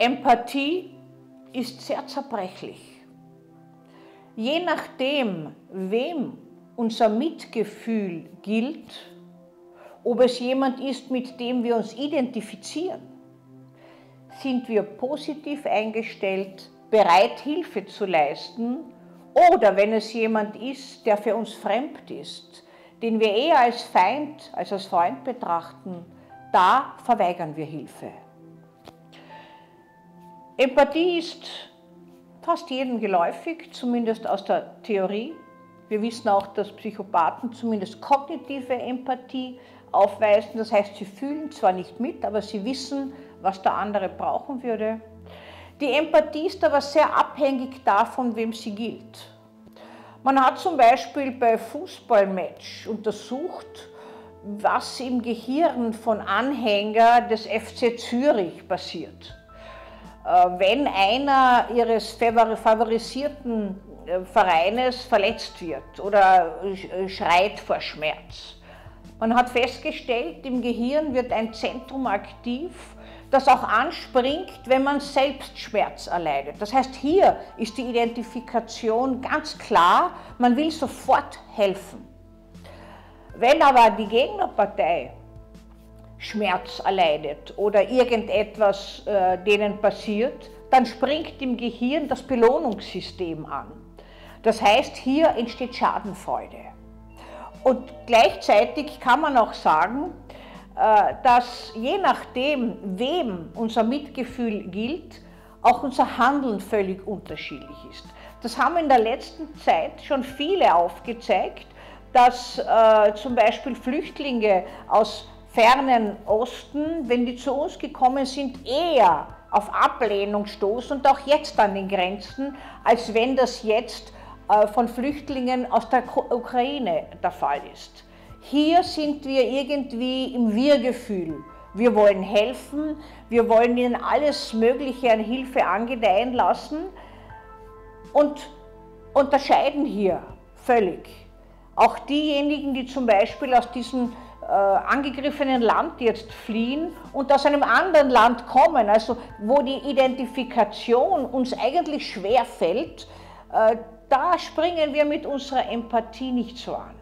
Empathie ist sehr zerbrechlich. Je nachdem, wem unser Mitgefühl gilt, ob es jemand ist, mit dem wir uns identifizieren, sind wir positiv eingestellt, bereit, Hilfe zu leisten, oder wenn es jemand ist, der für uns fremd ist, den wir eher als Feind als als Freund betrachten, da verweigern wir Hilfe. Empathie ist fast jedem geläufig, zumindest aus der Theorie. Wir wissen auch, dass Psychopathen zumindest kognitive Empathie aufweisen. Das heißt, sie fühlen zwar nicht mit, aber sie wissen, was der andere brauchen würde. Die Empathie ist aber sehr abhängig davon, wem sie gilt. Man hat zum Beispiel bei Fußballmatch untersucht, was im Gehirn von Anhängern des FC Zürich passiert. Äh, wenn einer ihres favorisierten äh, Vereines verletzt wird oder äh, schreit vor Schmerz. Man hat festgestellt, im Gehirn wird ein Zentrum aktiv, das auch anspringt, wenn man selbst Schmerz erleidet. Das heißt, hier ist die Identifikation ganz klar, man will sofort helfen. Wenn aber die Gegnerpartei Schmerz erleidet oder irgendetwas äh, denen passiert, dann springt im Gehirn das Belohnungssystem an. Das heißt, hier entsteht Schadenfreude. Und gleichzeitig kann man auch sagen, äh, dass je nachdem, wem unser Mitgefühl gilt, auch unser Handeln völlig unterschiedlich ist. Das haben in der letzten Zeit schon viele aufgezeigt, dass äh, zum Beispiel Flüchtlinge aus fernen Osten, wenn die zu uns gekommen sind, eher auf Ablehnung stoßen und auch jetzt an den Grenzen, als wenn das jetzt äh, von Flüchtlingen aus der Ukraine der Fall ist. Hier sind wir irgendwie im Wir-Gefühl. Wir wollen helfen, wir wollen ihnen alles Mögliche an Hilfe angedeihen lassen und unterscheiden hier völlig. Auch diejenigen, die zum Beispiel aus diesem äh, angegriffenen Land jetzt fliehen und aus einem anderen Land kommen, also wo die Identifikation uns eigentlich schwer fällt, äh, da springen wir mit unserer Empathie nicht so an.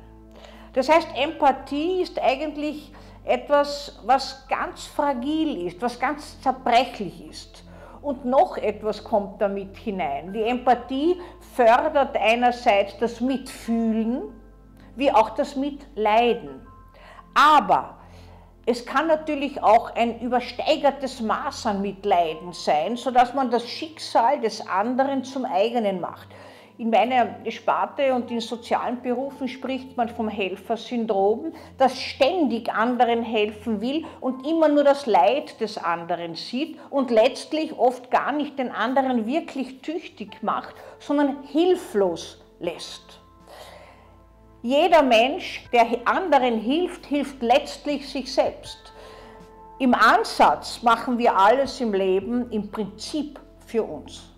Das heißt, Empathie ist eigentlich etwas, was ganz fragil ist, was ganz zerbrechlich ist. Und noch etwas kommt damit hinein. Die Empathie fördert einerseits das Mitfühlen, wie auch das Mitleiden. Aber es kann natürlich auch ein übersteigertes Maß an Mitleiden sein, sodass man das Schicksal des anderen zum eigenen macht. In meiner Sparte und in sozialen Berufen spricht man vom Helfersyndrom, das ständig anderen helfen will und immer nur das Leid des anderen sieht und letztlich oft gar nicht den anderen wirklich tüchtig macht, sondern hilflos lässt. Jeder Mensch, der anderen hilft, hilft letztlich sich selbst. Im Ansatz machen wir alles im Leben im Prinzip für uns.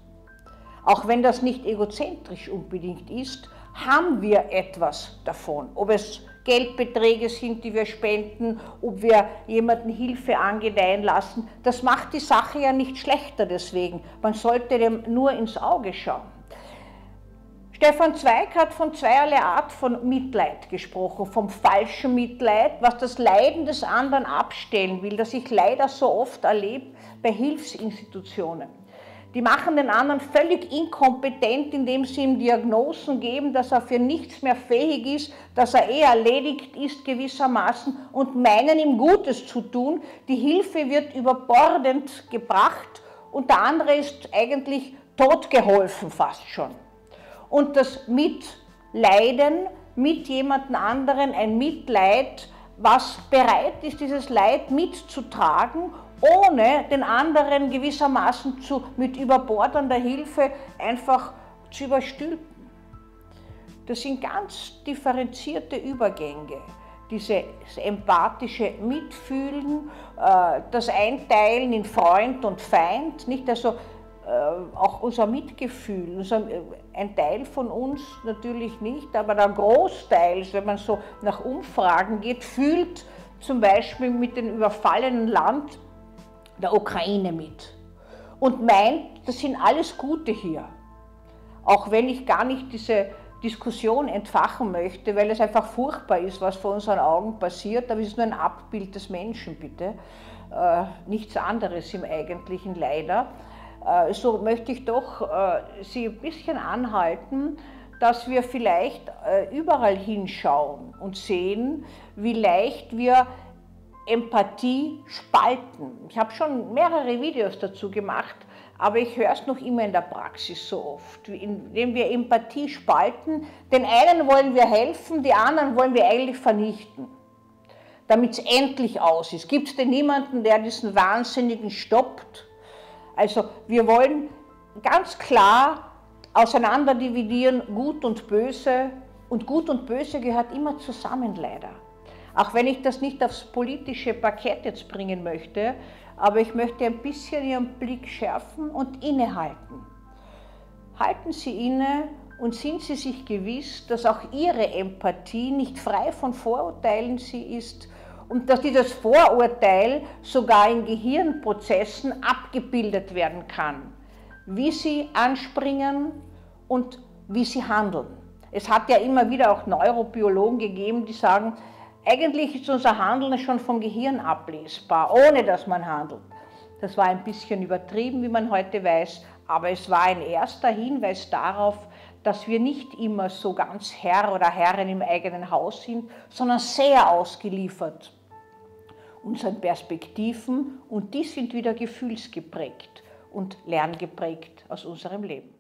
Auch wenn das nicht egozentrisch unbedingt ist, haben wir etwas davon. Ob es Geldbeträge sind, die wir spenden, ob wir jemanden Hilfe angedeihen lassen, das macht die Sache ja nicht schlechter deswegen. Man sollte dem nur ins Auge schauen. Stefan Zweig hat von zweierlei Art von Mitleid gesprochen, vom falschen Mitleid, was das Leiden des anderen abstellen will, das ich leider so oft erlebe bei Hilfsinstitutionen. Die machen den anderen völlig inkompetent, indem sie ihm Diagnosen geben, dass er für nichts mehr fähig ist, dass er eh erledigt ist gewissermaßen und meinen ihm Gutes zu tun. Die Hilfe wird überbordend gebracht und der andere ist eigentlich totgeholfen fast schon. Und das Mitleiden mit jemand anderen, ein Mitleid, was bereit ist, dieses Leid mitzutragen ohne den anderen gewissermaßen zu, mit überbordender Hilfe einfach zu überstülpen. Das sind ganz differenzierte Übergänge. Dieses empathische Mitfühlen, äh, das Einteilen in Freund und Feind, nicht also auch unser Mitgefühl, unser, äh, ein Teil von uns natürlich nicht, aber der Großteil, wenn man so nach Umfragen geht, fühlt zum Beispiel mit dem überfallenen Land der Ukraine mit. und meint, das sind alles Gute hier. Auch wenn ich gar nicht diese Diskussion entfachen möchte, weil es einfach furchtbar ist, was vor unseren Augen passiert, aber es ist nur ein Abbild des Menschen, bitte. Äh, nichts anderes im Eigentlichen leider. Äh, so möchte ich doch äh, Sie ein bisschen anhalten, dass wir vielleicht äh, überall hinschauen und sehen, wie leicht wir Empathie spalten. Ich habe schon mehrere Videos dazu gemacht, aber ich höre es noch immer in der Praxis so oft, indem wir Empathie spalten. Den einen wollen wir helfen, die anderen wollen wir eigentlich vernichten, damit es endlich aus ist. Gibt es denn niemanden, der diesen Wahnsinnigen stoppt? Also wir wollen ganz klar auseinander dividieren, gut und böse. Und gut und böse gehört immer zusammen leider. Auch wenn ich das nicht aufs politische Parkett jetzt bringen möchte, aber ich möchte ein bisschen Ihren Blick schärfen und innehalten. Halten Sie inne und sind Sie sich gewiss, dass auch Ihre Empathie nicht frei von Vorurteilen sie ist und dass dieses Vorurteil sogar in Gehirnprozessen abgebildet werden kann, wie sie anspringen und wie sie handeln. Es hat ja immer wieder auch Neurobiologen gegeben, die sagen, eigentlich ist unser Handeln schon vom Gehirn ablesbar, ohne dass man handelt. Das war ein bisschen übertrieben, wie man heute weiß, aber es war ein erster Hinweis darauf, dass wir nicht immer so ganz Herr oder Herrin im eigenen Haus sind, sondern sehr ausgeliefert unseren Perspektiven und die sind wieder gefühlsgeprägt und lerngeprägt aus unserem Leben.